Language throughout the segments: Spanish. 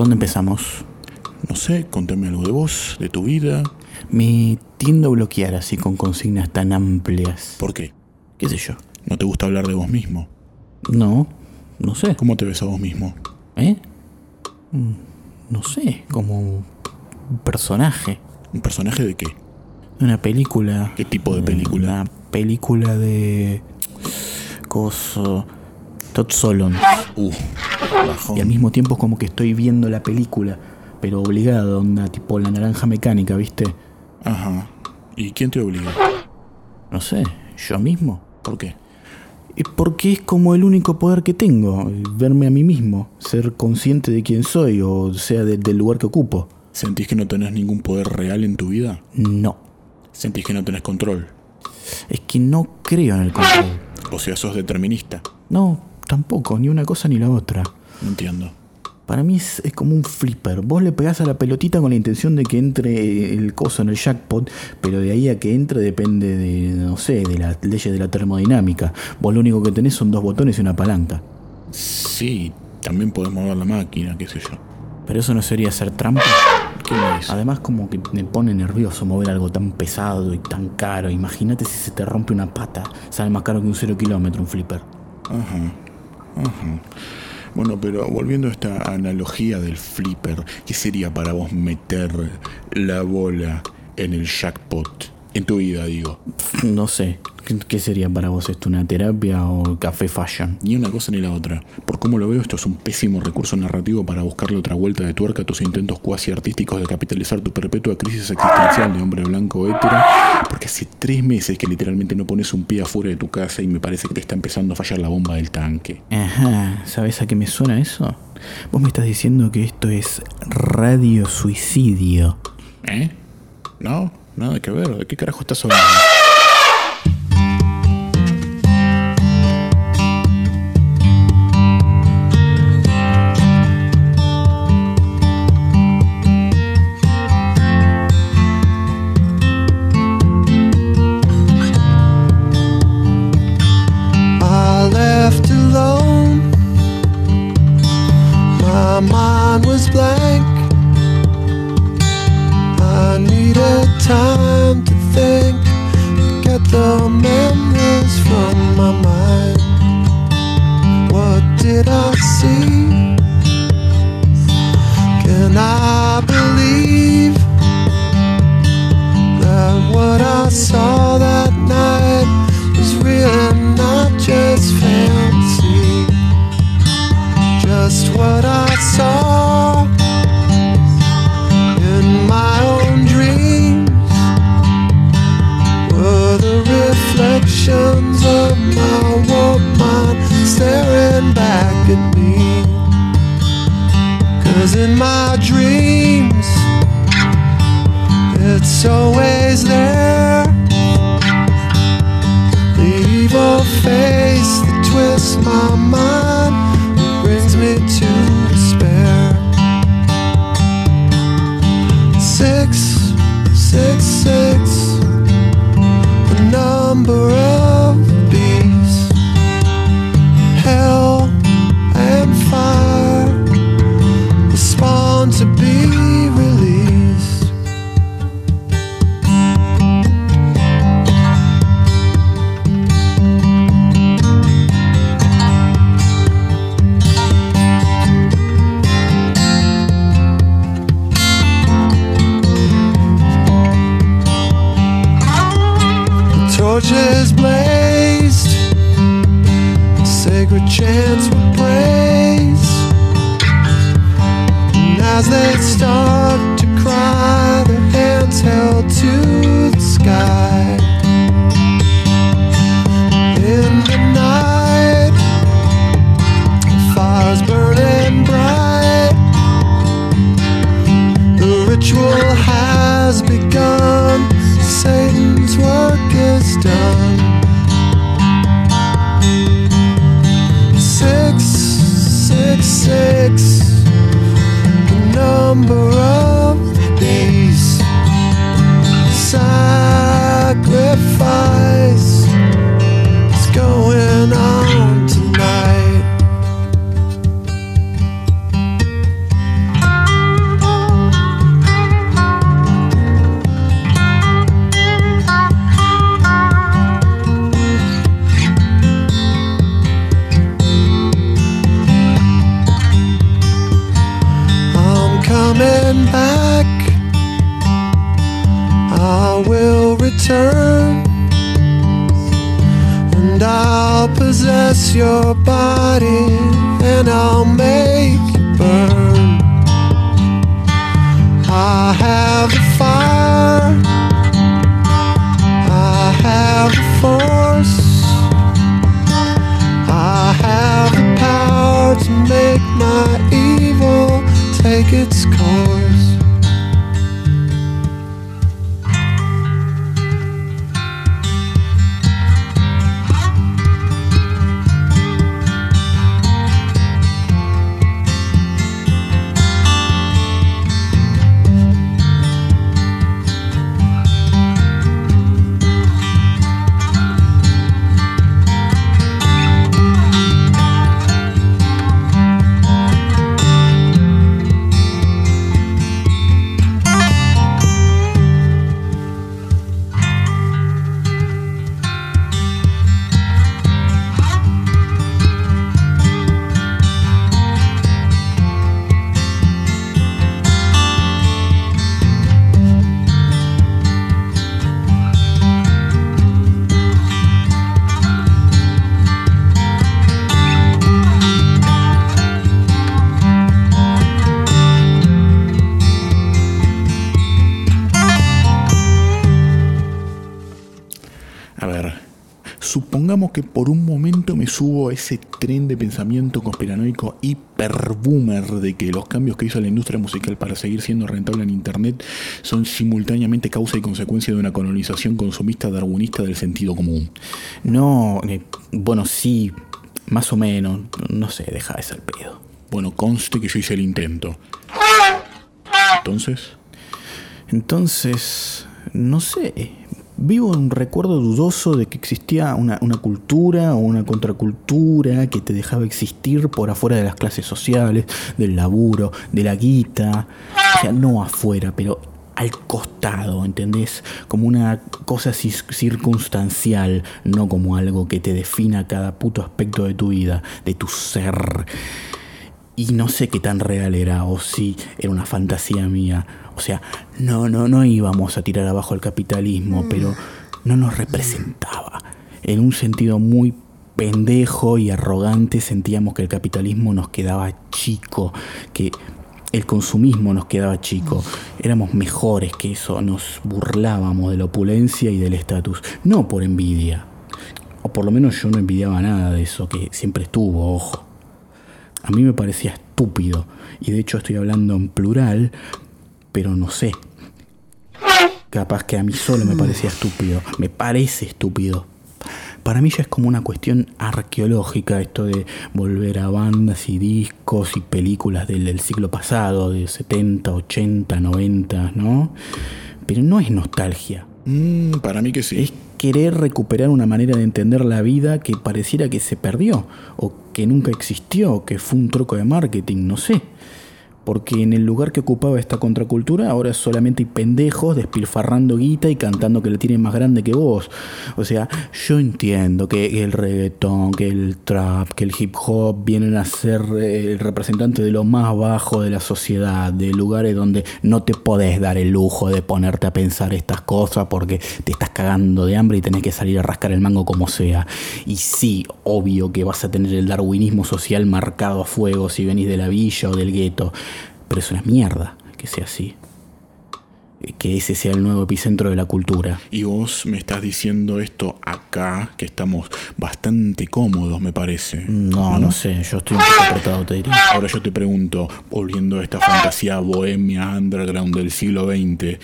dónde empezamos? No sé, contame algo de vos, de tu vida. Me tiendo a bloquear así con consignas tan amplias. ¿Por qué? ¿Qué sé yo? ¿No te gusta hablar de vos mismo? No, no sé. ¿Cómo te ves a vos mismo? ¿Eh? Mm, No sé, como un personaje ¿Un personaje de qué? de una película. ¿Qué tipo de película? Una película de. Coso. Todd Solon. Uh, bajón. Y al mismo tiempo es como que estoy viendo la película, pero obligado, onda tipo la naranja mecánica, ¿viste? Ajá. ¿Y quién te obliga? No sé, yo mismo. ¿Por qué? Porque es como el único poder que tengo, verme a mí mismo, ser consciente de quién soy, o sea, de- del lugar que ocupo. ¿Sentís que no tenés ningún poder real en tu vida? No, ¿Sentís que no tenés control? es que no creo en el control. O sea, sos determinista. No, tampoco, ni una cosa ni la otra. No entiendo. Para mí es, es como un flipper. Vos le pegás a la pelotita con la intención de que entre el coso en el jackpot, pero de ahí a que entre depende de, no sé, de las leyes de la termodinámica. Vos lo único que tenés son dos botones y una palanca. Sí, también podés mover la máquina, qué sé yo. Pero eso no sería hacer trampa. ¿Qué dices? Además como que me pone nervioso mover algo tan pesado y tan caro. Imagínate si se te rompe una pata. Sale más caro que un cero kilómetro un flipper. Ajá. Ajá. Bueno, pero volviendo a esta analogía del flipper, ¿qué sería para vos meter la bola en el jackpot? En tu vida, digo. No sé, ¿qué- ¿qué sería para vos esto? ¿Una terapia o café fashion? Ni una cosa ni la otra. Por cómo lo veo, esto es un pésimo recurso narrativo para buscarle otra vuelta de tuerca a tus intentos cuasi artísticos de capitalizar tu perpetua crisis existencial de hombre blanco hétero. Porque hace tres meses que literalmente no pones un pie afuera de tu casa y me parece que te está empezando a fallar la bomba del tanque. Ajá, ¿sabes a qué me suena eso? Vos me estás diciendo que esto es radio suicidio. ¿Eh? No, nada que ver. ¿De qué carajo estás hablando? My mind possess your body and I'll make you burn. I have the fire, I have the force, I have the power to make my evil take its course. Que por un momento me subo a ese tren de pensamiento conspiranoico hiperboomer de que los cambios que hizo la industria musical para seguir siendo rentable en Internet son simultáneamente causa y consecuencia de una colonización consumista darwinista del sentido común. No, eh, bueno, sí, más o menos. No sé, deja de ser pedo. Bueno, conste que yo hice el intento. Entonces, Entonces, no sé. Vivo en un recuerdo dudoso de que existía una, una cultura o una contracultura que te dejaba existir por afuera de las clases sociales, del laburo, de la guita. O sea, no afuera, pero al costado, ¿entendés? Como una cosa circunstancial, no como algo que te defina cada puto aspecto de tu vida, de tu ser. Y no sé qué tan real era, o si era una fantasía mía. O sea, no, no, no íbamos a tirar abajo el capitalismo, pero no nos representaba. En un sentido muy pendejo y arrogante sentíamos que el capitalismo nos quedaba chico, que el consumismo nos quedaba chico. Éramos mejores que eso, nos burlábamos de la opulencia y del estatus. No por envidia. O por lo menos yo no envidiaba nada de eso, que siempre estuvo, ojo. A mí me parecía estúpido. Y de hecho estoy hablando en plural, pero no sé. Capaz que a mí solo me parecía estúpido. Me parece estúpido. Para mí ya es como una cuestión arqueológica esto de volver a bandas y discos y películas del, del siglo pasado, de 70, 80, 90, ¿no? Pero no es nostalgia. mm, para mí que sí. Es querer recuperar una manera de entender la vida que pareciera que se perdió, o que nunca existió, que fue un troco de marketing, no sé. Porque en el lugar que ocupaba esta contracultura ahora solamente hay pendejos despilfarrando guita y cantando que le tienen más grande que vos. O sea, yo entiendo que el reggaetón, que el trap, que el hip hop vienen a ser eh, el representante de lo más bajo de la sociedad, de lugares donde no te podés dar el lujo de ponerte a pensar estas cosas porque te estás cagando de hambre y tenés que salir a rascar el mango como sea. Y sí, obvio que vas a tener el darwinismo social marcado a fuego si venís de la villa o del gueto. Pero es una mierda que sea así. Que ese sea el nuevo epicentro de la cultura. Y vos me estás diciendo esto acá, que estamos bastante cómodos, me parece. No, no sé, yo estoy un poco apretado, te diría. Ahora yo te pregunto, volviendo a esta fantasía bohemia underground del siglo XX,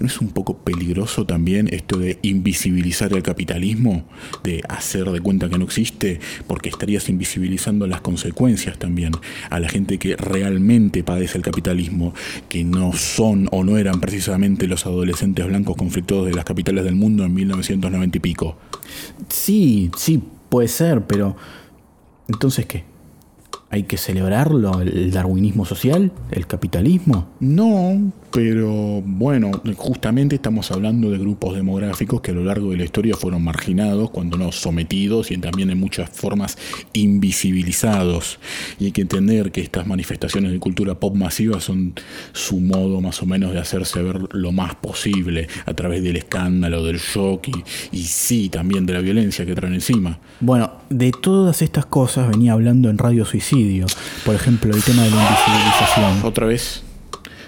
¿no es un poco peligroso también esto de invisibilizar el capitalismo? De hacer de cuenta que no existe, porque estarías invisibilizando las consecuencias también a la gente que realmente padece el capitalismo, que no son o no eran precisamente los adolescentes blancos conflictuados de las capitales del mundo en 1990 y pico. Sí, sí, puede ser, pero... Entonces, ¿qué? ¿Hay que celebrarlo? ¿El darwinismo social? ¿El capitalismo? No, pero bueno, justamente estamos hablando de grupos demográficos que a lo largo de la historia fueron marginados, cuando no sometidos y también en muchas formas invisibilizados. Y hay que entender que estas manifestaciones de cultura pop masiva son su modo más o menos de hacerse ver lo más posible a través del escándalo, del shock y, y sí, también de la violencia que traen encima. Bueno, de todas estas cosas venía hablando en Radio Por ejemplo, el tema de la invisibilización. Otra vez,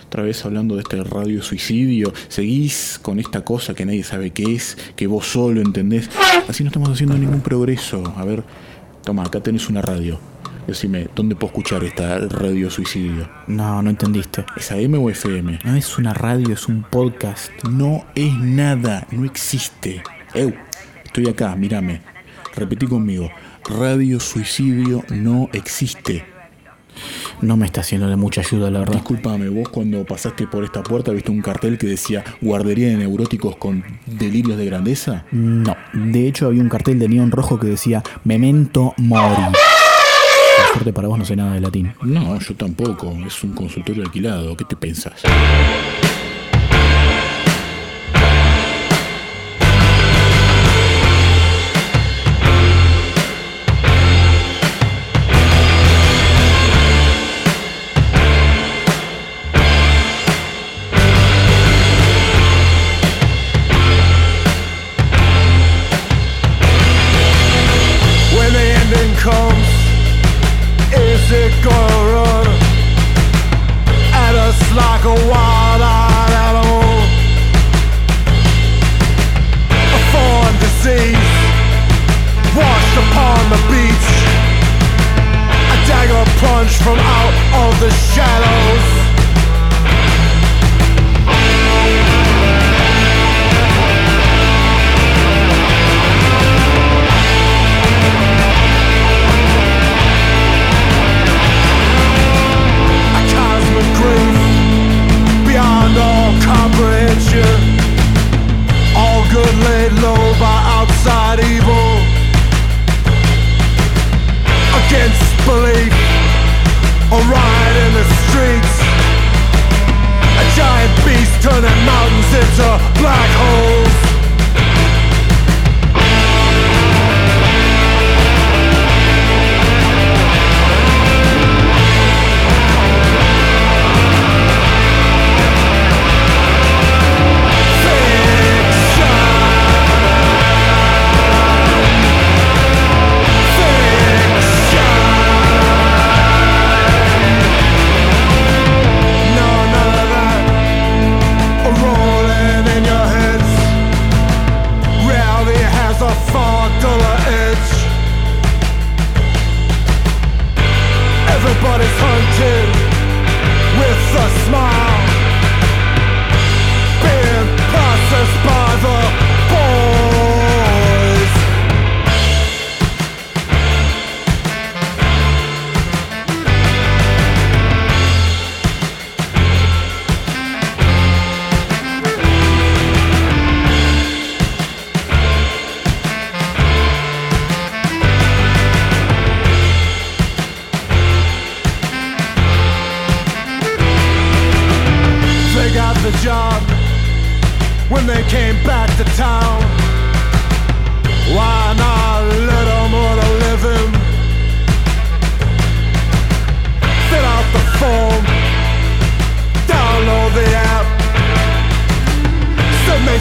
otra vez hablando de este radio suicidio, seguís con esta cosa que nadie sabe qué es, que vos solo entendés. Así no estamos haciendo ningún progreso. A ver, toma, acá tenés una radio. Decime, ¿dónde puedo escuchar esta radio suicidio? No, no entendiste. ¿Es AM o FM? No es una radio, es un podcast. No es nada, no existe. Eu, estoy acá, mírame. Repetí conmigo. Radio suicidio no existe. No me está haciendo de mucha ayuda, la verdad. Discúlpame, vos cuando pasaste por esta puerta viste un cartel que decía guardería de neuróticos con delirios de grandeza. No, de hecho había un cartel de neón rojo que decía Memento Mori. Por suerte para vos no sé nada de latín. No, yo tampoco. Es un consultorio alquilado. ¿Qué te pensás?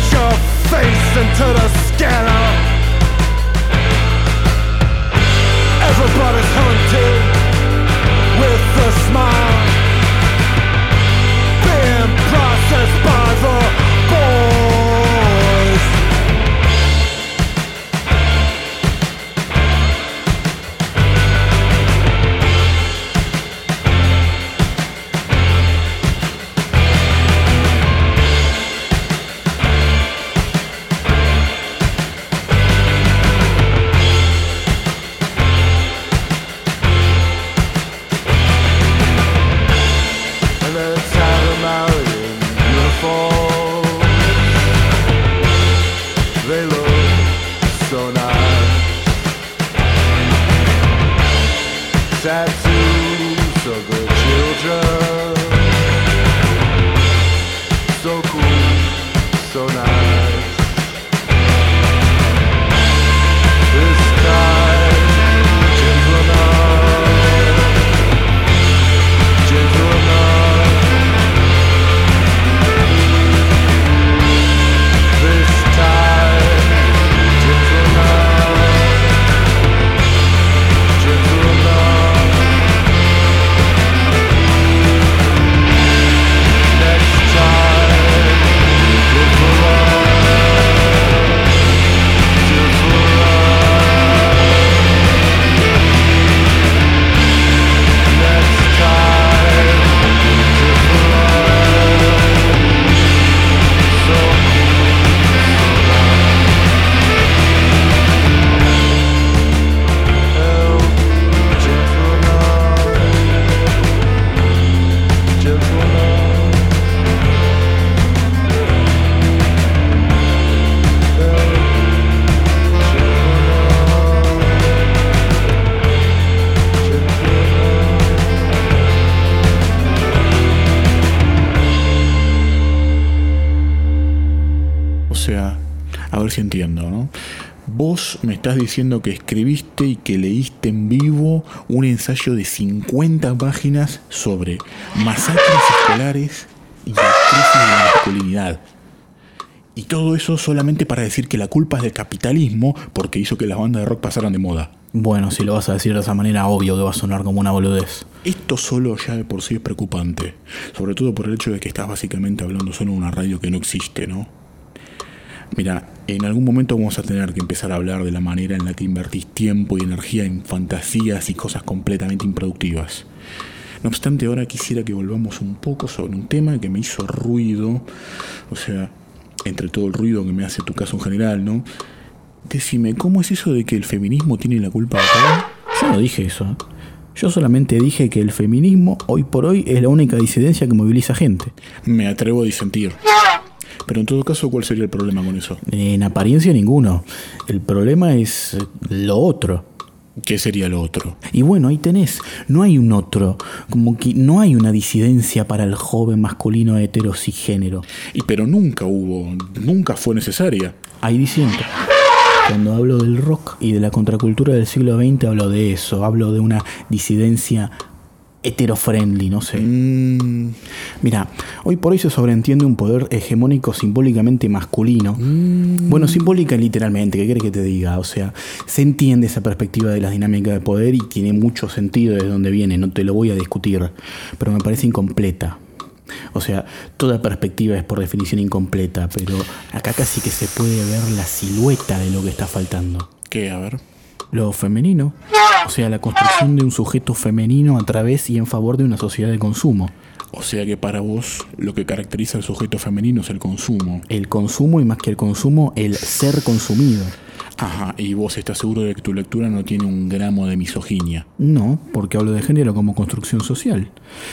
Your face into the scanner. Everybody's hunted with a smile estás diciendo que escribiste y que leíste en vivo un ensayo de 50 páginas sobre masacres escolares y la crisis de la masculinidad. Y todo eso solamente para decir que la culpa es del capitalismo porque hizo que las bandas de rock pasaran de moda. Bueno, si lo vas a decir de esa manera, obvio que va a sonar como una boludez. Esto solo ya de por sí es preocupante. Sobre todo por el hecho de que estás básicamente hablando solo en una radio que no existe, ¿no? Mira, en algún momento vamos a tener que empezar a hablar de la manera en la que invertís tiempo y energía en fantasías y cosas completamente improductivas. No obstante, ahora quisiera que volvamos un poco sobre un tema que me hizo ruido, o sea, entre todo el ruido que me hace tu caso en general, ¿no? Decime, ¿cómo es eso de que el feminismo tiene la culpa de todo? Yo no dije eso. ¿eh? Yo solamente dije que el feminismo hoy por hoy es la única disidencia que moviliza gente. Me atrevo a disentir. Pero en todo caso, ¿cuál sería el problema con eso? En apariencia ninguno. El problema es lo otro. ¿Qué sería lo otro? Y bueno, ahí tenés, no hay un otro, como que no hay una disidencia para el joven masculino heterosigénero. Y pero nunca hubo, nunca fue necesaria. Ahí diciendo. Cuando hablo del rock y de la contracultura del siglo XX hablo de eso, hablo de una disidencia heterofriendly, no sé. Mm, Mira, hoy por hoy se sobreentiende un poder hegemónico simbólicamente masculino. mm, Bueno, simbólica literalmente, ¿qué quieres que te diga? O sea, se entiende esa perspectiva de las dinámicas de poder y tiene mucho sentido de dónde viene, no te lo voy a discutir, pero me parece incompleta. O sea, toda perspectiva es por definición incompleta, pero acá casi que se puede ver la silueta de lo que está faltando. ¿Qué? A ver. Lo femenino, o sea, la construcción de un sujeto femenino a través y en favor de una sociedad de consumo. O sea que para vos lo que caracteriza al sujeto femenino es el consumo. El consumo y más que el consumo, el ser consumido. Ajá, y vos estás seguro de que tu lectura no tiene un gramo de misoginia. No, porque hablo de género como construcción social.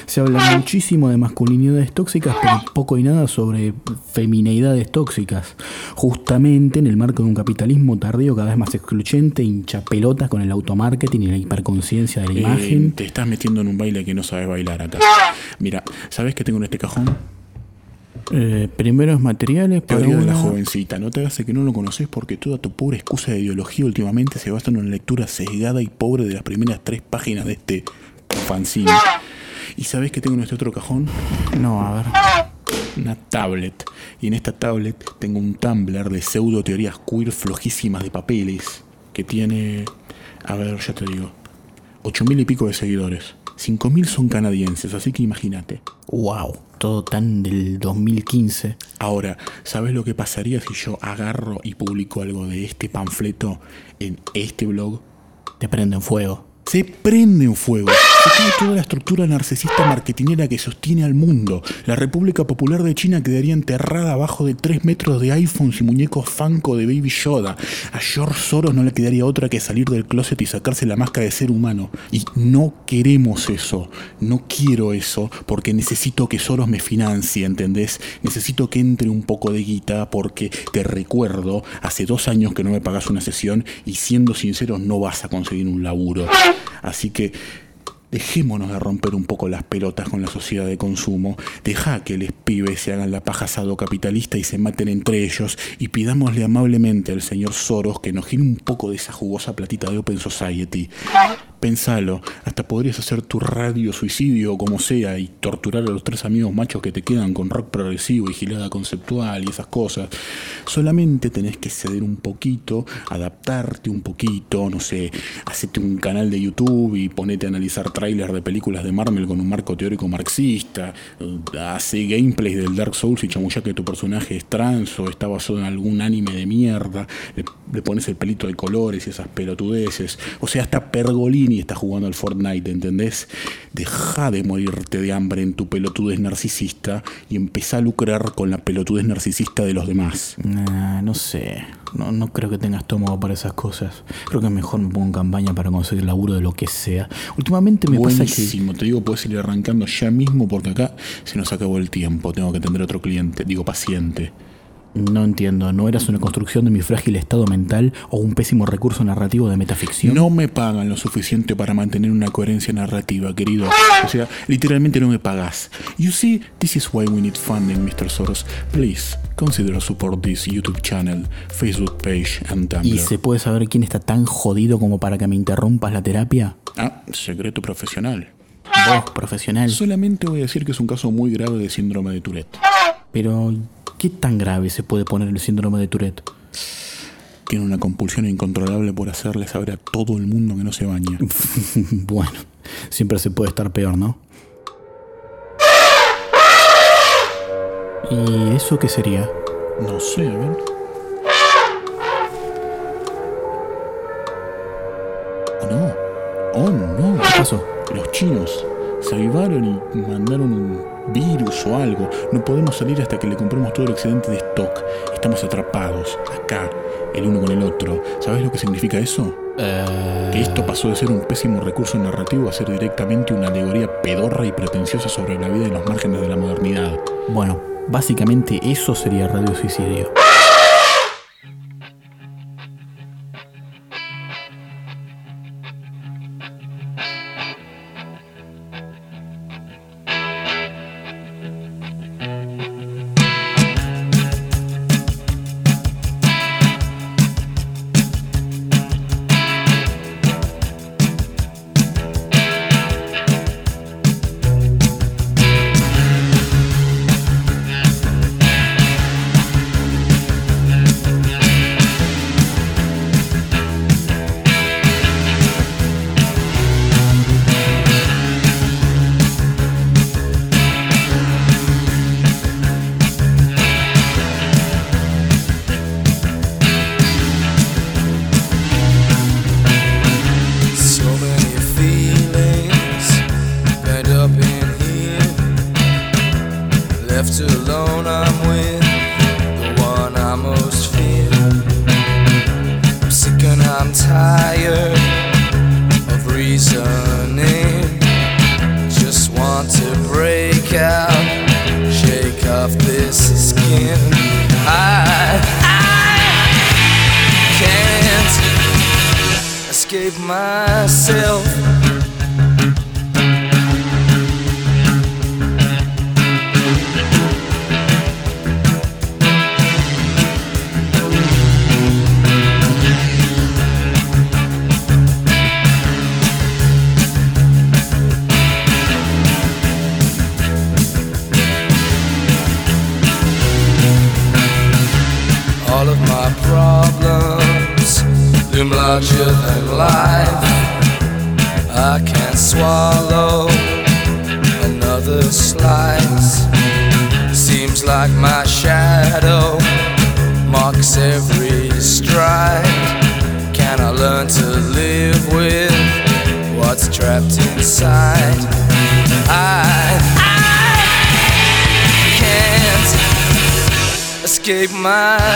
Se habla muchísimo de masculinidades tóxicas, pero poco y nada sobre femineidades tóxicas. Justamente en el marco de un capitalismo tardío cada vez más excluyente, hincha pelotas con el automarketing y la hiperconciencia de la Eh, imagen. te estás metiendo en un baile que no sabes bailar acá. Mira, ¿sabes qué tengo en este cajón? Eh, primeros materiales para Teoría de la una- jovencita. No te hagas que no lo conoces porque toda tu pobre excusa de ideología últimamente se basa en una lectura sesgada y pobre de las primeras tres páginas de este fanzine. ¿Y sabes qué tengo en este otro cajón? No, a ver. Una tablet. Y en esta tablet tengo un Tumblr de pseudo teorías queer flojísimas de papeles que tiene, a ver, ya te digo, ocho mil y pico de seguidores. Cinco mil son canadienses, así que imagínate. Wow, todo tan del 2015. Ahora, ¿sabes lo que pasaría si yo agarro y publico algo de este panfleto en este blog? Te prenden fuego. Se prende en fuego. Se cae toda la estructura narcisista marketinera que sostiene al mundo. La República Popular de China quedaría enterrada abajo de 3 metros de iPhones y muñecos Funko de Baby Yoda. A George Soros no le quedaría otra que salir del closet y sacarse la máscara de ser humano. Y no queremos eso. No quiero eso porque necesito que Soros me financie, ¿entendés? Necesito que entre un poco de guita porque te recuerdo, hace dos años que no me pagas una sesión y siendo sincero no vas a conseguir un laburo. Así que Dejémonos de romper un poco las pelotas con la sociedad de consumo. Deja que los pibes se hagan la paja asado capitalista y se maten entre ellos. Y pidámosle amablemente al señor Soros que nos gire un poco de esa jugosa platita de Open Society. Pensalo, hasta podrías hacer tu radio suicidio o como sea y torturar a los tres amigos machos que te quedan con rock progresivo y gilada conceptual y esas cosas. Solamente tenés que ceder un poquito, adaptarte un poquito, no sé, hacete un canal de YouTube y ponete a analizar trailers de películas de Marvel con un marco teórico marxista, hace gameplays del Dark Souls y chamulla que tu personaje es trans o está basado en algún anime de mierda, le, pones el pelito de colores y esas pelotudeces. O sea, hasta Pergolini está jugando al Fortnite, ¿entendés? Deja de morirte de hambre en tu pelotudez narcisista y empezá a lucrar con la pelotudez narcisista de los demás. Nah, no sé. No, no creo que tenga estómago para esas cosas. Creo que mejor me pongo en campaña para conseguir laburo de lo que sea. Últimamente me pasa que. Te digo, puedes ir arrancando ya mismo porque acá se nos acabó el tiempo. Tengo que atender otro cliente, digo paciente. No entiendo, ¿no eras una construcción de mi frágil estado mental o un pésimo recurso narrativo de metaficción? No me pagan lo suficiente para mantener una coherencia narrativa, querido. O sea, literalmente no me pagas. You see, this is why we need funding, Mr. Soros. Please, consider support this YouTube channel, Facebook page and Tumblr. ¿Y se puede saber quién está tan jodido como para que me interrumpas la terapia? Ah, secreto profesional. Vos, profesional. Solamente voy a decir que es un caso muy grave de síndrome de Tourette. Pero, ¿qué tan grave se puede poner el síndrome de Tourette? Tiene una compulsión incontrolable por hacerle saber a todo el mundo que no se baña. bueno, siempre se puede estar peor, ¿no? ¿Y eso qué sería? No sé, a ver. Oh no. Oh no. ¿Qué pasó? Los chinos se avivaron y mandaron un virus o algo. No podemos salir hasta que le compremos todo el excedente de stock. Estamos atrapados, acá, el uno con el otro. ¿Sabes lo que significa eso? Eh, Que esto pasó de ser un pésimo recurso narrativo a ser directamente una alegoría pedorra y pretenciosa sobre la vida en los márgenes de la modernidad. Bueno, básicamente eso sería radio suicidio.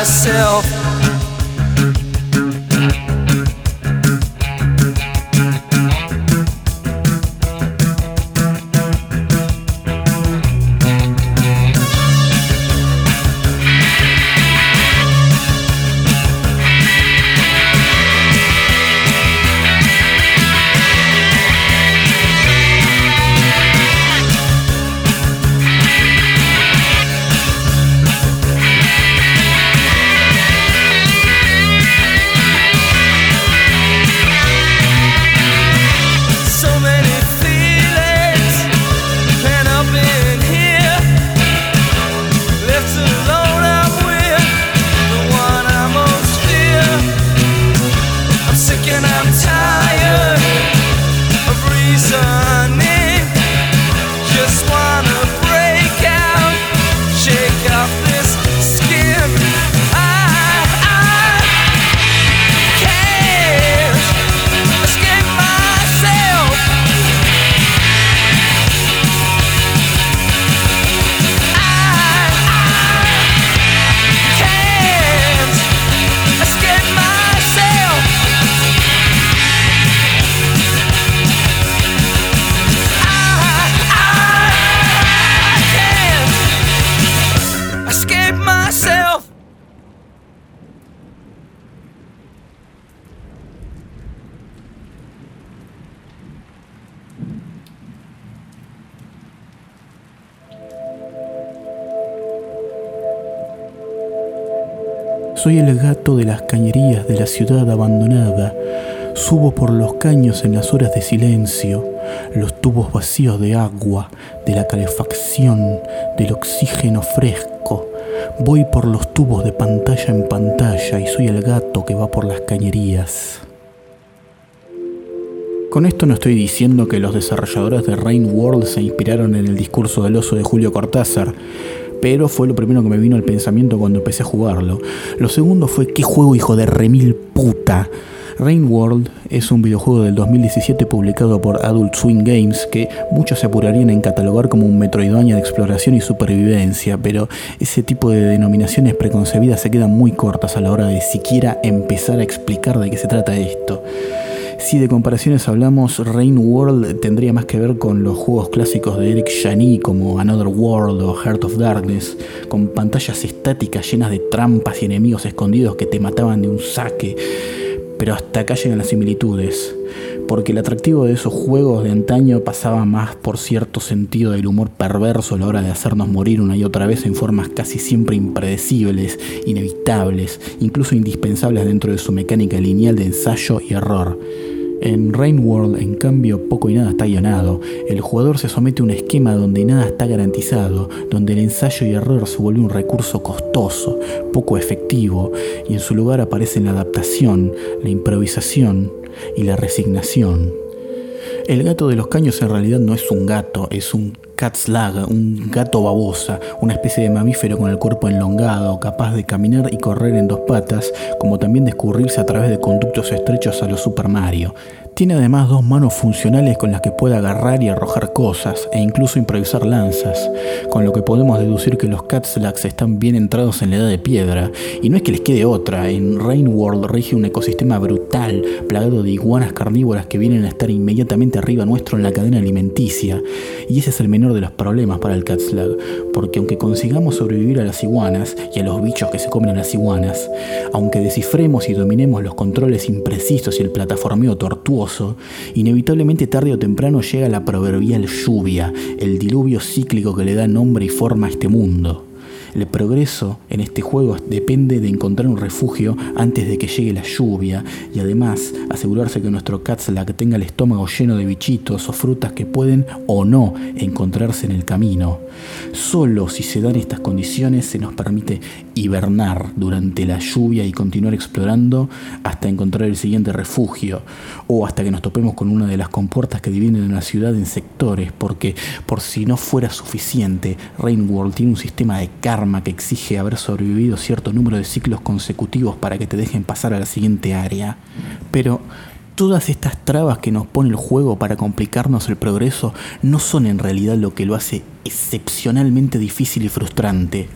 Myself. De las cañerías de la ciudad abandonada. Subo por los caños en las horas de silencio, los tubos vacíos de agua, de la calefacción, del oxígeno fresco. Voy por los tubos de pantalla en pantalla y soy el gato que va por las cañerías. Con esto no estoy diciendo que los desarrolladores de Rain World se inspiraron en el discurso del oso de Julio Cortázar, pero fue lo primero que me vino al pensamiento cuando empecé a jugarlo. Lo segundo fue qué juego hijo de remil puta. Rain World es un videojuego del 2017 publicado por Adult Swing Games que muchos se apurarían en catalogar como un metroidvania de exploración y supervivencia, pero ese tipo de denominaciones preconcebidas se quedan muy cortas a la hora de siquiera empezar a explicar de qué se trata esto. Si de comparaciones hablamos, Rain World tendría más que ver con los juegos clásicos de Eric Chani como Another World o Heart of Darkness, con pantallas estáticas llenas de trampas y enemigos escondidos que te mataban de un saque. Pero hasta acá llegan las similitudes, porque el atractivo de esos juegos de antaño pasaba más por cierto sentido del humor perverso a la hora de hacernos morir una y otra vez en formas casi siempre impredecibles, inevitables, incluso indispensables dentro de su mecánica lineal de ensayo y error. En Rain World, en cambio, poco y nada está guionado. El jugador se somete a un esquema donde nada está garantizado, donde el ensayo y error se vuelve un recurso costoso, poco efectivo, y en su lugar aparecen la adaptación, la improvisación y la resignación. El gato de los caños en realidad no es un gato, es un catslag, un gato babosa, una especie de mamífero con el cuerpo enlongado, capaz de caminar y correr en dos patas, como también de escurrirse a través de conductos estrechos a los Super Mario. Tiene además dos manos funcionales con las que puede agarrar y arrojar cosas, e incluso improvisar lanzas, con lo que podemos deducir que los Catslags están bien entrados en la edad de piedra, y no es que les quede otra, en Rain World rige un ecosistema brutal, plagado de iguanas carnívoras que vienen a estar inmediatamente arriba nuestro en la cadena alimenticia, y ese es el menor de los problemas para el Catslag, porque aunque consigamos sobrevivir a las iguanas y a los bichos que se comen a las iguanas, aunque descifremos y dominemos los controles imprecisos y el plataformeo tortuoso, inevitablemente tarde o temprano llega la proverbial lluvia, el diluvio cíclico que le da nombre y forma a este mundo. El progreso en este juego depende de encontrar un refugio antes de que llegue la lluvia y además asegurarse que nuestro Catslack tenga el estómago lleno de bichitos o frutas que pueden o no encontrarse en el camino. Solo si se dan estas condiciones se nos permite hibernar durante la lluvia y continuar explorando hasta encontrar el siguiente refugio o hasta que nos topemos con una de las compuertas que dividen una ciudad en sectores porque por si no fuera suficiente, Rainworld tiene un sistema de karma que exige haber sobrevivido cierto número de ciclos consecutivos para que te dejen pasar a la siguiente área. Pero todas estas trabas que nos pone el juego para complicarnos el progreso no son en realidad lo que lo hace excepcionalmente difícil y frustrante.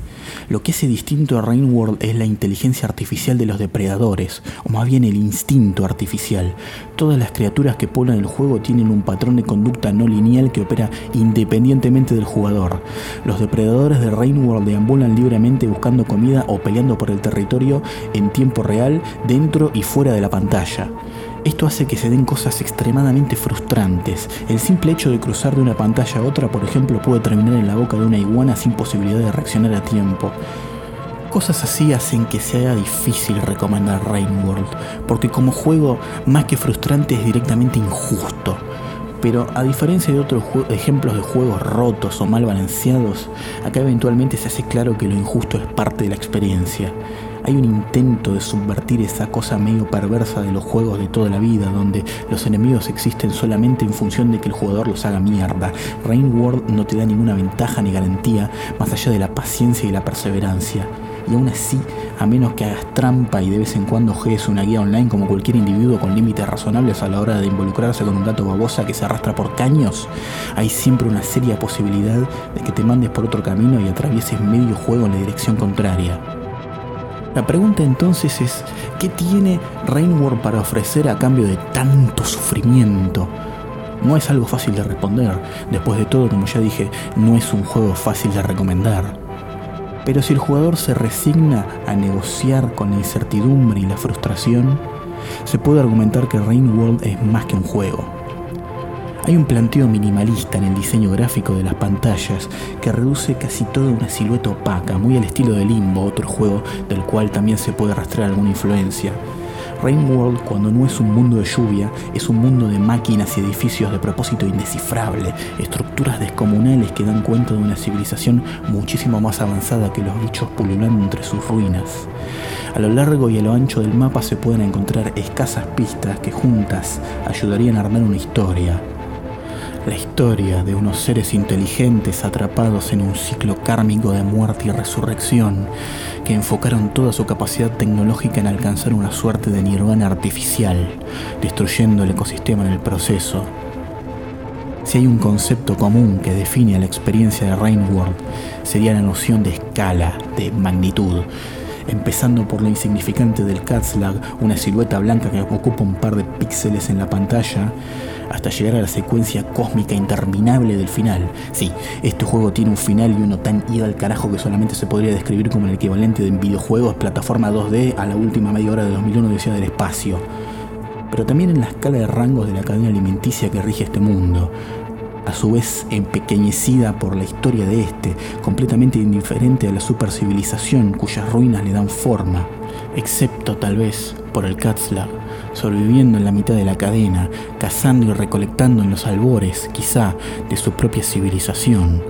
Lo que hace distinto a Rainworld es la inteligencia artificial de los depredadores, o más bien el instinto artificial. Todas las criaturas que poblan el juego tienen un patrón de conducta no lineal que opera independientemente del jugador. Los depredadores de Rainworld deambulan libremente buscando comida o peleando por el territorio en tiempo real, dentro y fuera de la pantalla. Esto hace que se den cosas extremadamente frustrantes. El simple hecho de cruzar de una pantalla a otra, por ejemplo, puede terminar en la boca de una iguana sin posibilidad de reaccionar a tiempo. Cosas así hacen que sea difícil recomendar Rainworld, porque como juego, más que frustrante, es directamente injusto. Pero a diferencia de otros ejemplos de juegos rotos o mal balanceados, acá eventualmente se hace claro que lo injusto es parte de la experiencia hay un intento de subvertir esa cosa medio perversa de los juegos de toda la vida, donde los enemigos existen solamente en función de que el jugador los haga mierda. Rain World no te da ninguna ventaja ni garantía más allá de la paciencia y la perseverancia. Y aún así, a menos que hagas trampa y de vez en cuando juegues una guía online como cualquier individuo con límites razonables a la hora de involucrarse con un gato babosa que se arrastra por caños, hay siempre una seria posibilidad de que te mandes por otro camino y atravieses medio juego en la dirección contraria. La pregunta entonces es, ¿qué tiene Rainworld para ofrecer a cambio de tanto sufrimiento? No es algo fácil de responder. Después de todo, como ya dije, no es un juego fácil de recomendar. Pero si el jugador se resigna a negociar con la incertidumbre y la frustración, se puede argumentar que Rainworld es más que un juego. Hay un planteo minimalista en el diseño gráfico de las pantallas que reduce casi toda una silueta opaca, muy al estilo de Limbo, otro juego del cual también se puede rastrear alguna influencia. Rain World, cuando no es un mundo de lluvia, es un mundo de máquinas y edificios de propósito indescifrable, estructuras descomunales que dan cuenta de una civilización muchísimo más avanzada que los bichos pululando entre sus ruinas. A lo largo y a lo ancho del mapa se pueden encontrar escasas pistas que juntas ayudarían a armar una historia, la historia de unos seres inteligentes atrapados en un ciclo kármico de muerte y resurrección, que enfocaron toda su capacidad tecnológica en alcanzar una suerte de nirvana artificial, destruyendo el ecosistema en el proceso. Si hay un concepto común que define la experiencia de Rainworld, sería la noción de escala, de magnitud, empezando por lo insignificante del Catslag, una silueta blanca que ocupa un par de píxeles en la pantalla, hasta llegar a la secuencia cósmica interminable del final. Sí, este juego tiene un final y uno tan ido al carajo que solamente se podría describir como el equivalente de videojuegos plataforma 2D a la última media hora de 2001 Odisea del Espacio. Pero también en la escala de rangos de la cadena alimenticia que rige este mundo, a su vez empequeñecida por la historia de este, completamente indiferente a la supercivilización cuyas ruinas le dan forma, excepto tal vez por el Katzlag, sobreviviendo en la mitad de la cadena, cazando y recolectando en los albores, quizá, de su propia civilización,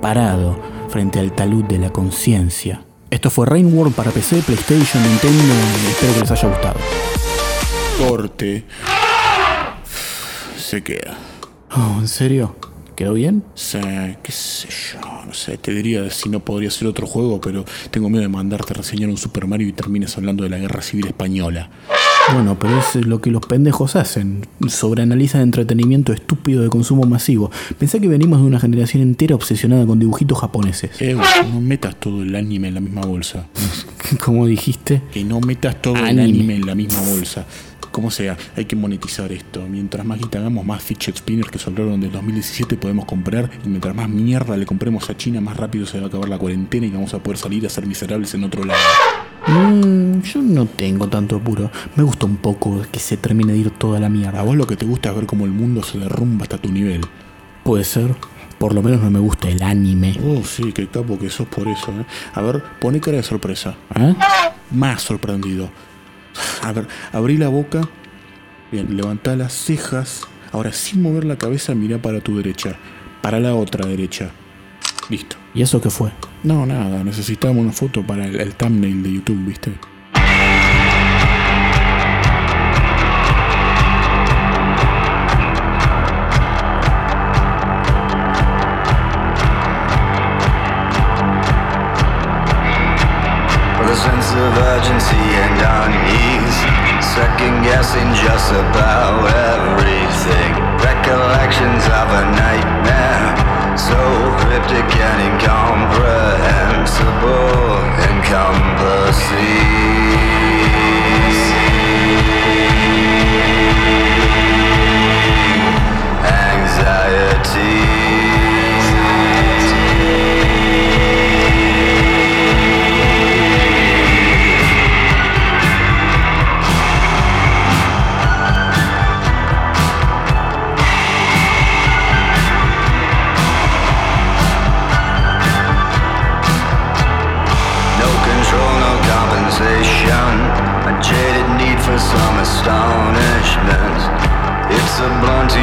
parado frente al talud de la conciencia. Esto fue Rain World para PC, PlayStation, Nintendo, y espero que les haya gustado. Corte. Se queda. Oh, ¿en serio? ¿Quedó bien? sé, qué sé yo, no sé, te diría si no podría ser otro juego, pero tengo miedo de mandarte a reseñar un Super Mario y termines hablando de la Guerra Civil Española. Bueno, pero es lo que los pendejos hacen. Sobreanalizan entretenimiento estúpido de consumo masivo. Pensé que venimos de una generación entera obsesionada con dibujitos japoneses. Eh, no metas todo el anime en la misma bolsa. Como dijiste. Que no metas todo el Anime. anime en la misma bolsa. Como sea, hay que monetizar esto. Mientras más guita hagamos, más fidget spinners que sobraron del 2017 podemos comprar. Y mientras más mierda le compremos a China, más rápido se va a acabar la cuarentena y vamos a poder salir a ser miserables en otro lado. Mm, yo no tengo tanto apuro. Me gusta un poco que se termine de ir toda la A mierda. vos lo que te gusta es ver cómo el mundo se derrumba hasta tu nivel. Puede ser. Por lo menos no me gusta el anime. Oh, sí, qué capo que sos por eso, ¿eh? A ver, pone cara de sorpresa. ¿Eh? Más sorprendido. A ver, abrí la boca. Bien, levantá las cejas. Ahora, sin mover la cabeza, mira para tu derecha. Para la otra derecha. Listo. ¿Y eso qué fue? No, nada, necesitábamos una foto para el, el thumbnail de YouTube, ¿viste? with a sense of urgency and unease. Second guessing just about everything. Recollections of a nightmare. script again, incomprehensible, incomprehensible. Astonishment. It's a blunt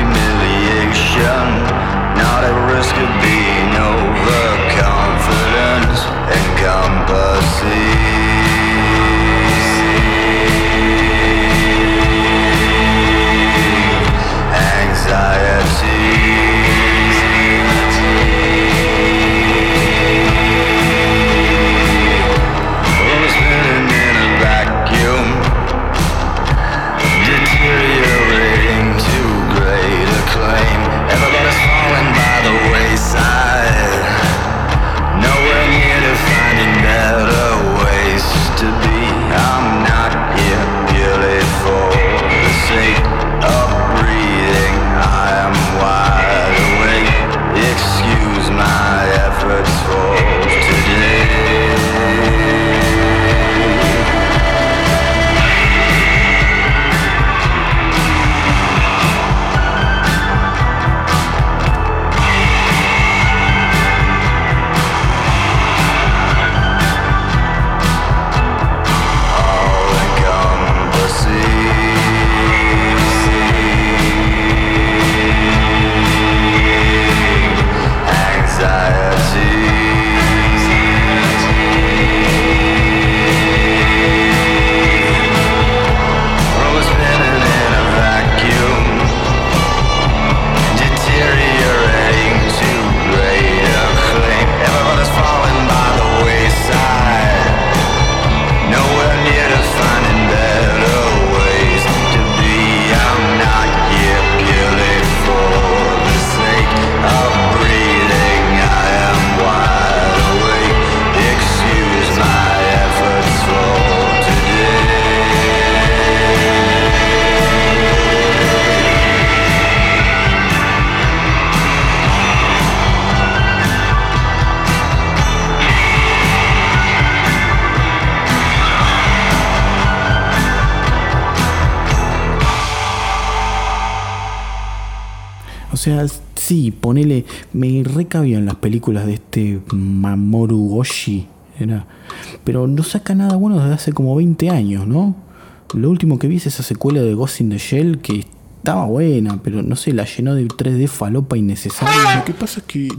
sea, sí, ponele. Me recabio en las películas de este Mamoru Oshii. Era, pero no saca nada bueno desde hace como 20 años, ¿no? Lo último que vi es esa secuela de Ghost in the Shell que estaba buena, pero no sé, la llenó de 3D falopa innecesaria. Lo que pasa es que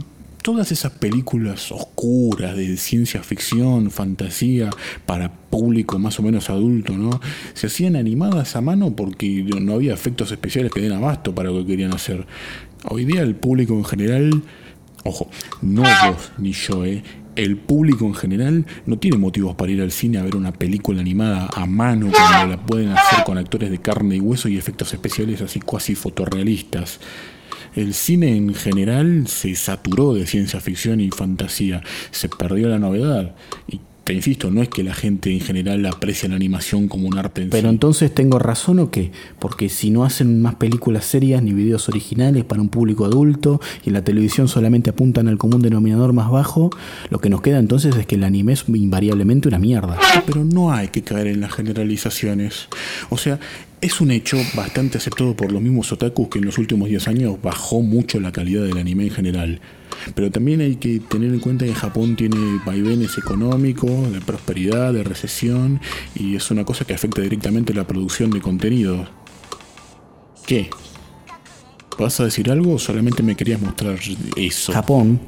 todas esas películas oscuras de ciencia ficción, fantasía, para público más o menos adulto, ¿no? Se hacían animadas a mano porque no había efectos especiales que den abasto para lo que querían hacer. Hoy día el público en general, ojo, no vos ni yo, ¿eh? El público en general no tiene motivos para ir al cine a ver una película animada a mano cuando la pueden hacer con actores de carne y hueso y efectos especiales así cuasi fotorrealistas el cine en general se saturó de ciencia ficción y fantasía, se perdió la novedad. Y te insisto, no es que la gente en general aprecia la animación como un arte en Pero sí. entonces tengo razón o qué? Porque si no hacen más películas serias ni videos originales para un público adulto y en la televisión solamente apuntan al común denominador más bajo, lo que nos queda entonces es que el anime es invariablemente una mierda. Pero no hay que caer en las generalizaciones. O sea, es un hecho bastante aceptado por los mismos otakus que en los últimos 10 años bajó mucho la calidad del anime en general. Pero también hay que tener en cuenta que Japón tiene vaivenes económicos, de prosperidad, de recesión, y es una cosa que afecta directamente la producción de contenido. ¿Qué? ¿Vas a decir algo o solamente me querías mostrar eso? Japón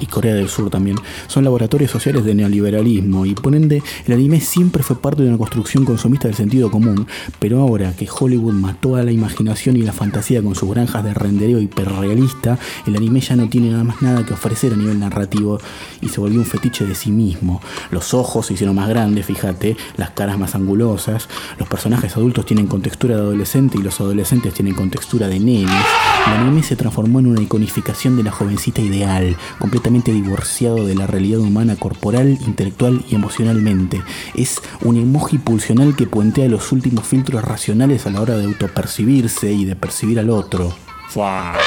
y Corea del Sur también son laboratorios sociales de neoliberalismo y por ende el anime siempre fue parte de una construcción consumista del sentido común, pero ahora que Hollywood mató a la imaginación y la fantasía con sus granjas de rendereo hiperrealista, el anime ya no tiene nada más nada que ofrecer a nivel narrativo y se volvió un fetiche de sí mismo. Los ojos se hicieron más grandes, fíjate, las caras más angulosas, los personajes adultos tienen contextura de adolescente y los adolescentes tienen contextura de nenes. El anime se transformó en una iconificación de la jovencita ideal, completamente divorciado de la realidad humana corporal, intelectual y emocionalmente. Es un emoji pulsional que puentea los últimos filtros racionales a la hora de autopercibirse y de percibir al otro. Fua,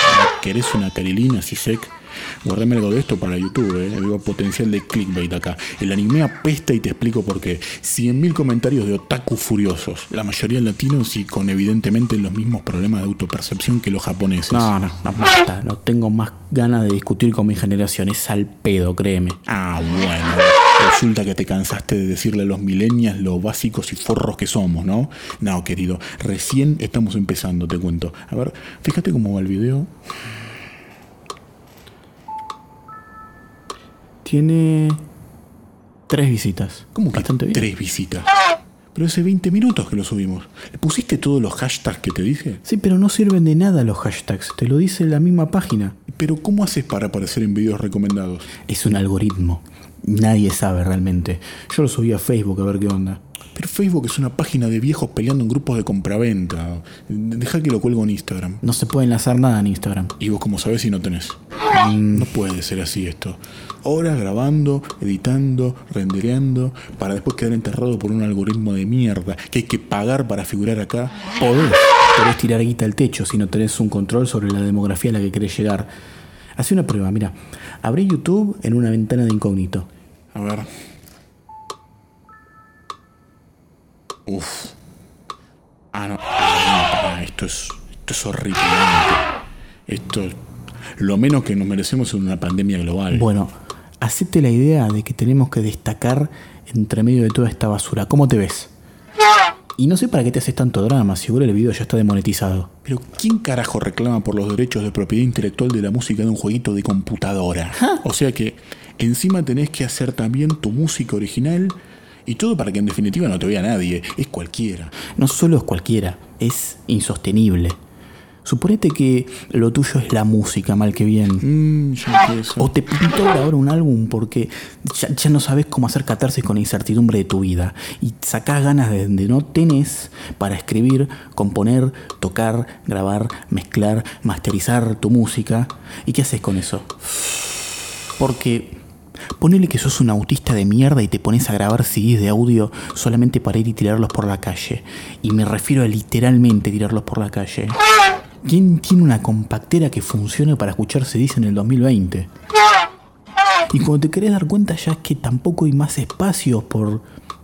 ¿Querés una carilina, Sisek? Guardame algo de esto para YouTube, eh. Veo potencial de clickbait acá. El anime apesta y te explico por qué. 100.000 comentarios de otaku furiosos. La mayoría latinos y con evidentemente los mismos problemas de autopercepción que los japoneses. No, no, no, basta. No tengo más ganas de discutir con mi generación. Es al pedo, créeme. Ah, bueno. Resulta que te cansaste de decirle a los millennials lo básicos y forros que somos, ¿no? No, querido. Recién estamos empezando, te cuento. A ver, fíjate cómo va el video. Tiene tres visitas. ¿Cómo que Bastante bien. tres visitas? Pero hace 20 minutos que lo subimos. ¿Le pusiste todos los hashtags que te dije? Sí, pero no sirven de nada los hashtags. Te lo dice la misma página. Pero ¿cómo haces para aparecer en videos recomendados? Es un algoritmo. Nadie sabe realmente. Yo lo subí a Facebook a ver qué onda. Pero Facebook es una página de viejos peleando en grupos de compraventa. Deja que lo cuelgo en Instagram. No se puede enlazar nada en Instagram. Y vos como sabés si no tenés. No puede ser así esto. Horas grabando, editando, rendereando, para después quedar enterrado por un algoritmo de mierda que hay que pagar para figurar acá. Podés. Podés tirar guita al techo si no tenés un control sobre la demografía a la que querés llegar. Hacé una prueba, mira. Abrí YouTube en una ventana de incógnito. A ver. Uf. Ah, no. Ah, no, esto es, esto es horrible. Esto lo menos que nos merecemos es una pandemia global. Bueno, hacete la idea de que tenemos que destacar entre medio de toda esta basura. ¿Cómo te ves? Y no sé para qué te haces tanto drama, seguro el video ya está demonetizado. Pero ¿quién carajo reclama por los derechos de propiedad intelectual de la música de un jueguito de computadora? O sea que encima tenés que hacer también tu música original y todo para que en definitiva no te vea nadie, es cualquiera. No solo es cualquiera, es insostenible. Suponete que lo tuyo es la música, mal que bien. Mmm, ya. O te pintó ahora un álbum porque ya, ya no sabes cómo hacer catarsis con la incertidumbre de tu vida. Y sacás ganas de donde no tenés para escribir, componer, tocar, grabar, mezclar, masterizar tu música. ¿Y qué haces con eso? Porque ponele que sos un autista de mierda y te pones a grabar CDs de audio solamente para ir y tirarlos por la calle. Y me refiero a literalmente tirarlos por la calle. ¿Quién tiene una compactera que funcione para escuchar CDs en el 2020? Y cuando te querés dar cuenta ya es que tampoco hay más espacios por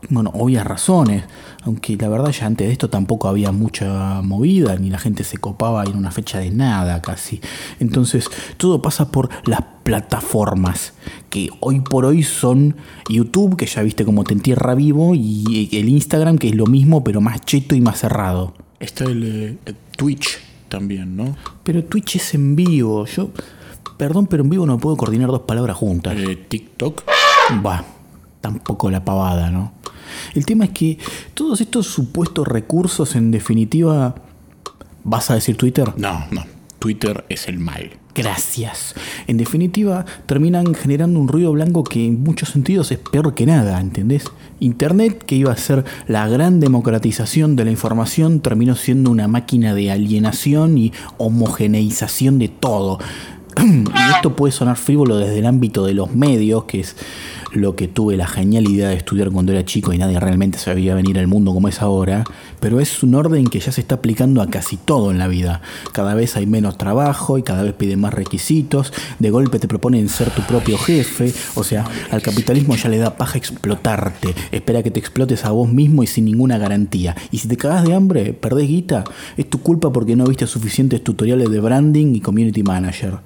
bueno, obvias razones, aunque la verdad ya antes de esto tampoco había mucha movida, ni la gente se copaba en una fecha de nada casi. Entonces, todo pasa por las plataformas, que hoy por hoy son YouTube, que ya viste como te entierra vivo, y el Instagram, que es lo mismo, pero más cheto y más cerrado. Está el, eh, el Twitch también, ¿no? Pero Twitch es en vivo, yo... Perdón, pero en vivo no puedo coordinar dos palabras juntas. Eh, TikTok. Va, tampoco la pavada, ¿no? El tema es que todos estos supuestos recursos, en definitiva, ¿vas a decir Twitter? No, no. Twitter es el mal. Gracias. En definitiva, terminan generando un ruido blanco que en muchos sentidos es peor que nada, ¿entendés? Internet, que iba a ser la gran democratización de la información, terminó siendo una máquina de alienación y homogeneización de todo. Y esto puede sonar frívolo desde el ámbito de los medios, que es lo que tuve la genial idea de estudiar cuando era chico y nadie realmente sabía venir al mundo como es ahora, pero es un orden que ya se está aplicando a casi todo en la vida. Cada vez hay menos trabajo y cada vez piden más requisitos, de golpe te proponen ser tu propio jefe, o sea, al capitalismo ya le da paja explotarte, espera que te explotes a vos mismo y sin ninguna garantía. Y si te cagas de hambre, perdés guita, es tu culpa porque no viste suficientes tutoriales de branding y community manager.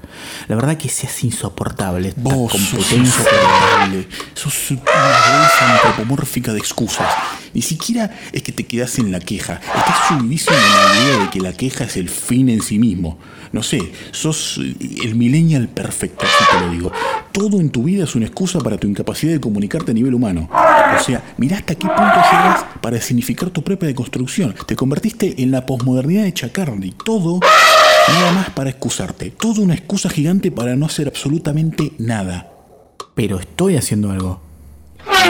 La verdad que se es insoportable esta Vos sos competencia. insoportable. Sos una bolsa antropomórfica de excusas. Ni siquiera es que te quedas en la queja. Estás subidísimo en la idea de que la queja es el fin en sí mismo. No sé, sos eh, el millennial perfecto, así te lo digo. Todo en tu vida es una excusa para tu incapacidad de comunicarte a nivel humano. O sea, mirá hasta qué punto llegas para significar tu propia deconstrucción. Te convertiste en la posmodernidad hecha carne y todo nada más para excusarte. Todo una excusa gigante para no hacer absolutamente nada. Pero estoy haciendo algo.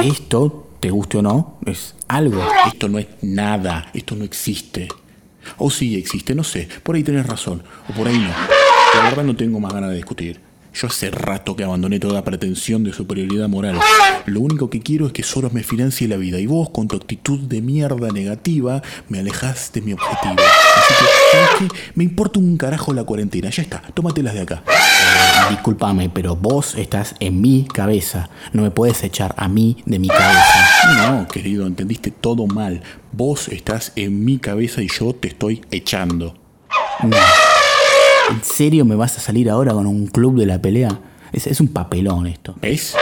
Esto, te guste o no, es algo. Esto no es nada, esto no existe. O sí existe, no sé, por ahí tenés razón, o por ahí no. La verdad no tengo más ganas de discutir. Yo hace rato que abandoné toda pretensión de superioridad moral. Lo único que quiero es que Soros me financie la vida y vos, con tu actitud de mierda negativa, me alejás de mi objetivo. Así que, ¿sabes qué? Me importa un carajo la cuarentena. Ya está, tómatelas de acá. Eh, discúlpame, pero vos estás en mi cabeza. No me puedes echar a mí de mi cabeza. No, querido, entendiste todo mal. Vos estás en mi cabeza y yo te estoy echando. No. ¿En serio me vas a salir ahora con un club de la pelea? Es, es un papelón esto. ¿Ves?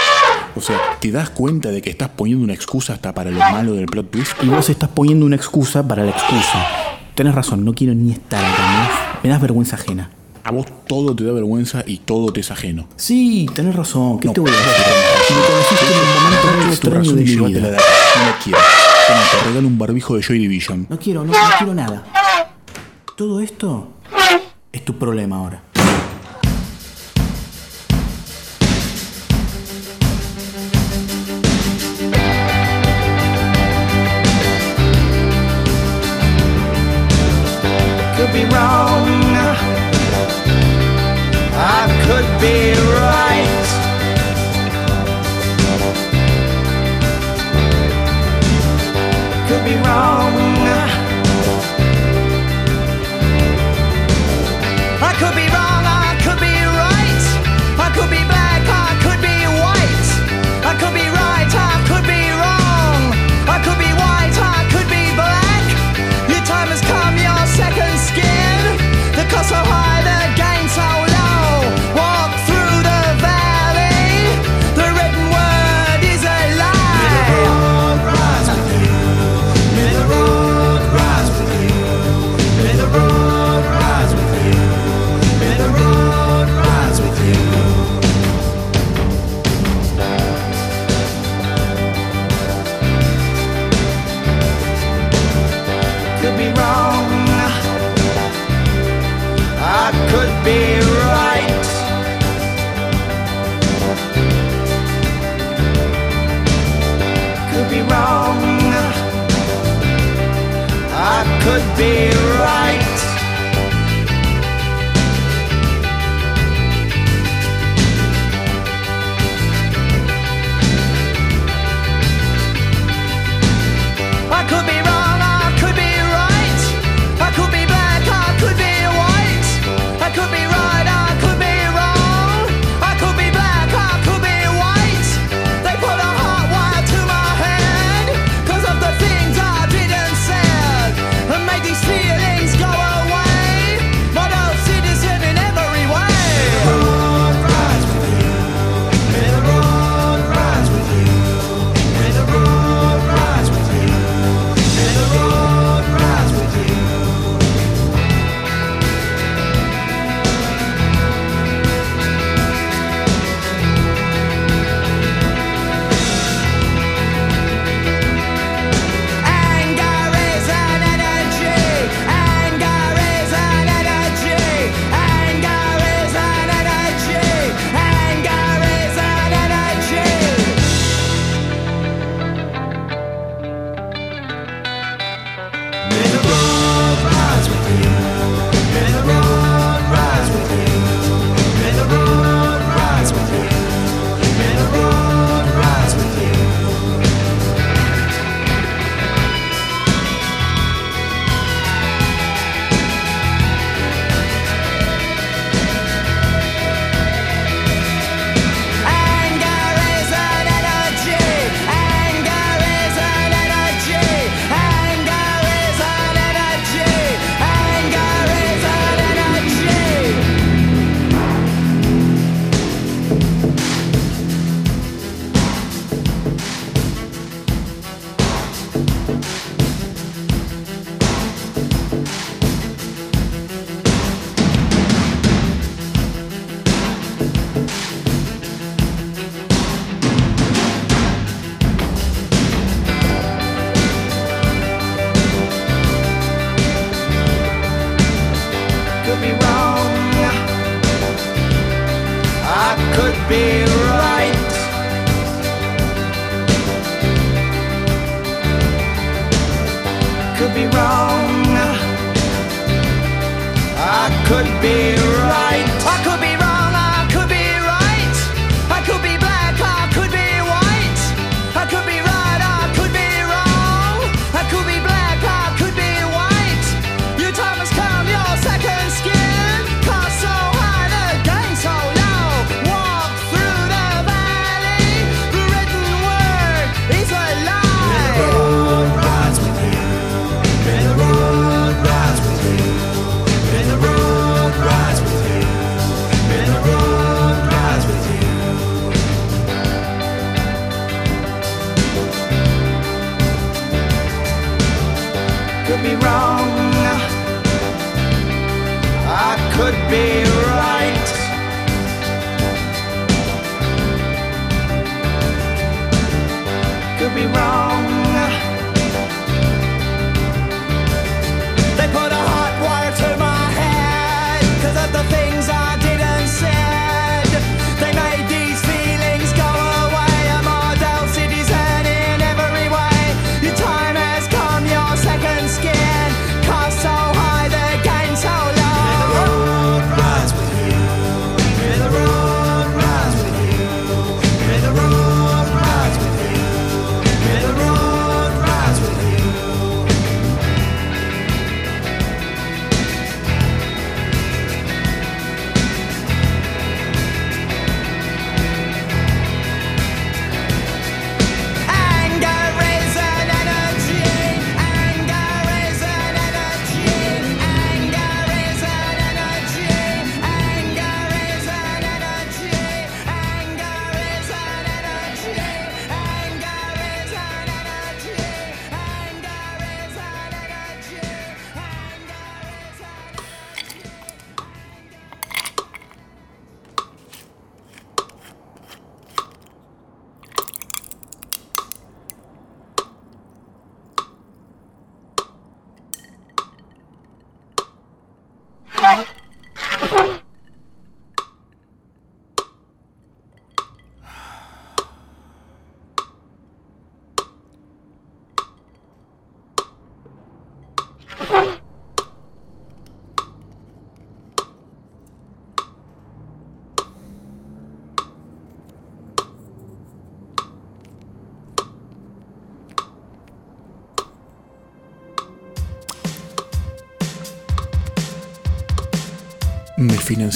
O sea, ¿te das cuenta de que estás poniendo una excusa hasta para lo malo del plot twist? Y vos estás poniendo una excusa para la excusa. Tenés razón, no quiero ni estar acá. Das, me das vergüenza ajena. A vos todo te da vergüenza y todo te es ajeno. Sí, tenés razón. ¿Qué No, te voy a decir? Me conociste en un momento extraño de mi vida. No quiero. Toma, te regalo un barbijo de Joy Division. No quiero, no, no quiero nada. Todo esto es tu problema ahora. Could be wrong. could be wrong. I could be right.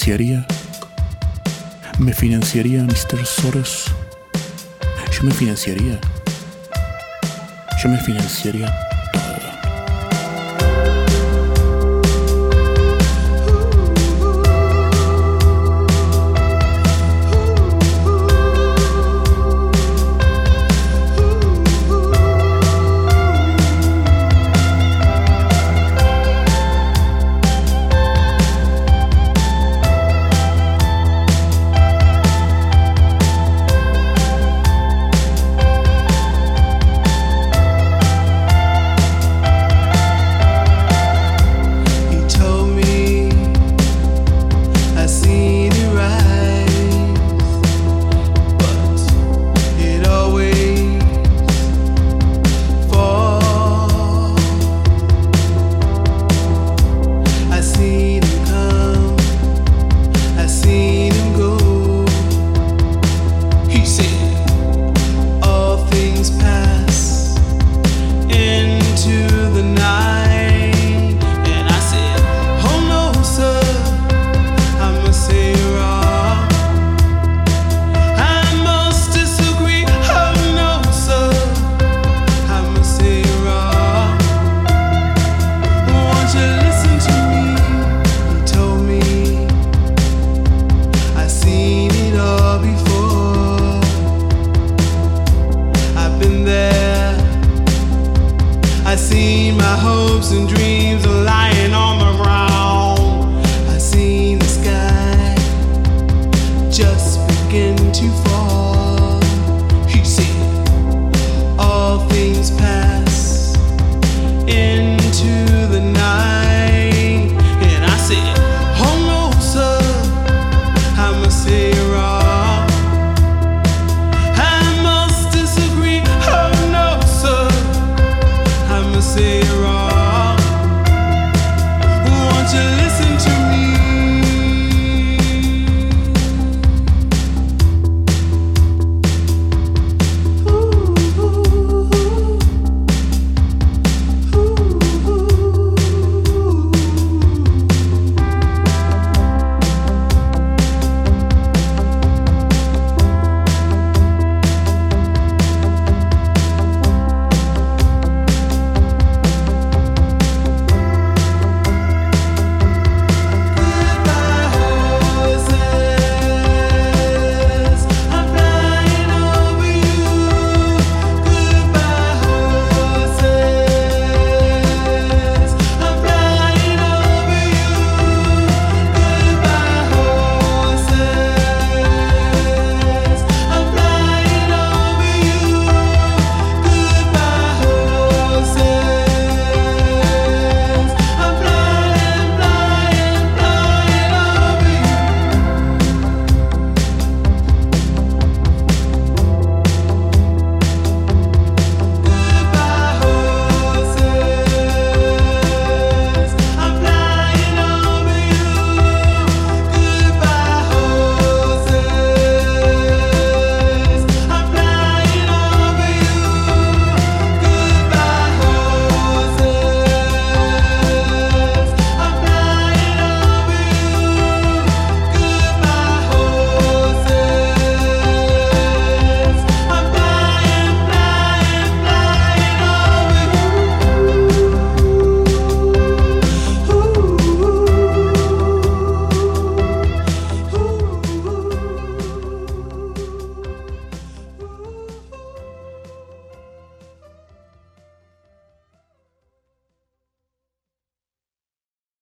financiaría. Me financiaría, Mr. Soros. Yo me financiaría. Yo me financiaría.